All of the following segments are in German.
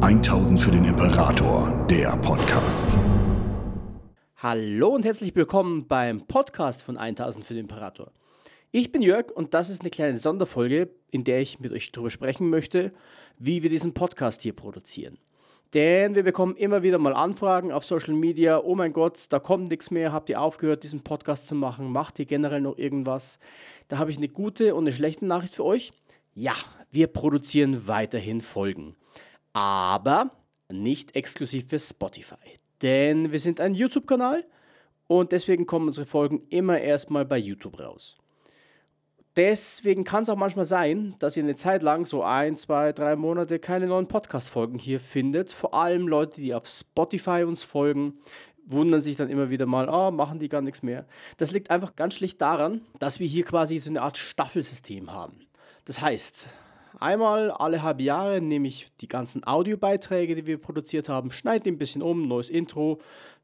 1000 für den Imperator, der Podcast. Hallo und herzlich willkommen beim Podcast von 1000 für den Imperator. Ich bin Jörg und das ist eine kleine Sonderfolge, in der ich mit euch darüber sprechen möchte, wie wir diesen Podcast hier produzieren. Denn wir bekommen immer wieder mal Anfragen auf Social Media, oh mein Gott, da kommt nichts mehr, habt ihr aufgehört, diesen Podcast zu machen, macht ihr generell noch irgendwas? Da habe ich eine gute und eine schlechte Nachricht für euch. Ja, wir produzieren weiterhin Folgen, aber nicht exklusiv für Spotify. Denn wir sind ein YouTube-Kanal und deswegen kommen unsere Folgen immer erstmal bei YouTube raus. Deswegen kann es auch manchmal sein, dass ihr eine Zeit lang, so ein, zwei, drei Monate, keine neuen Podcast-Folgen hier findet. Vor allem Leute, die auf Spotify uns folgen, wundern sich dann immer wieder mal, oh, machen die gar nichts mehr. Das liegt einfach ganz schlicht daran, dass wir hier quasi so eine Art Staffelsystem haben. Das heißt, einmal alle halbe Jahre nehme ich die ganzen Audiobeiträge, die wir produziert haben, schneide die ein bisschen um, neues Intro,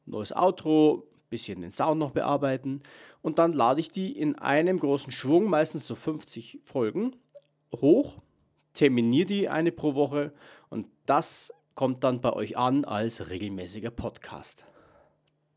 neues Outro, bisschen den Sound noch bearbeiten und dann lade ich die in einem großen Schwung, meistens so 50 Folgen, hoch, terminiere die eine pro Woche und das kommt dann bei euch an als regelmäßiger Podcast.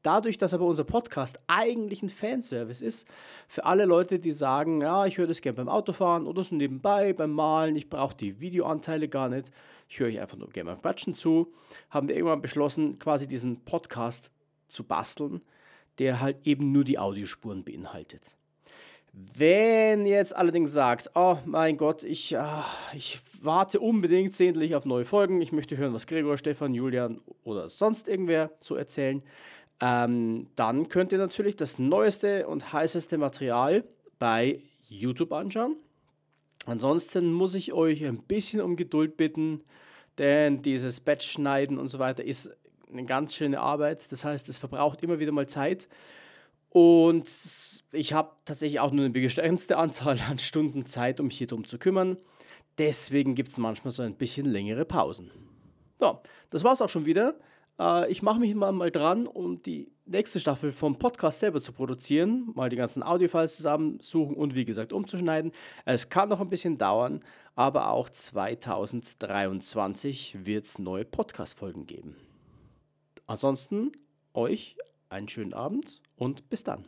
Dadurch, dass aber unser Podcast eigentlich ein Fanservice ist, für alle Leute, die sagen, ja, ich höre das gerne beim Autofahren oder so nebenbei, beim Malen, ich brauche die Videoanteile gar nicht, ich höre euch einfach nur gerne beim Quatschen zu, haben wir irgendwann beschlossen, quasi diesen Podcast zu basteln, der halt eben nur die Audiospuren beinhaltet. Wenn jetzt allerdings sagt, oh mein Gott, ich, äh, ich warte unbedingt sehentlich auf neue Folgen, ich möchte hören, was Gregor, Stefan, Julian oder sonst irgendwer so erzählen, ähm, dann könnt ihr natürlich das neueste und heißeste Material bei YouTube anschauen. Ansonsten muss ich euch ein bisschen um Geduld bitten, denn dieses Batch-Schneiden und so weiter ist eine ganz schöne Arbeit. Das heißt, es verbraucht immer wieder mal Zeit. Und ich habe tatsächlich auch nur eine begrenzte Anzahl an Stunden Zeit, um mich hier drum zu kümmern. Deswegen gibt es manchmal so ein bisschen längere Pausen. So, das war's auch schon wieder. Äh, ich mache mich mal, mal dran, um die nächste Staffel vom Podcast selber zu produzieren, mal die ganzen Audiofiles zusammensuchen und wie gesagt umzuschneiden. Es kann noch ein bisschen dauern, aber auch 2023 wird es neue Podcast-Folgen geben. Ansonsten euch einen schönen Abend und bis dann.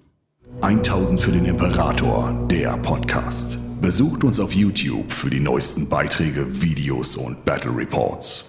1000 für den Imperator, der Podcast. Besucht uns auf YouTube für die neuesten Beiträge, Videos und Battle Reports.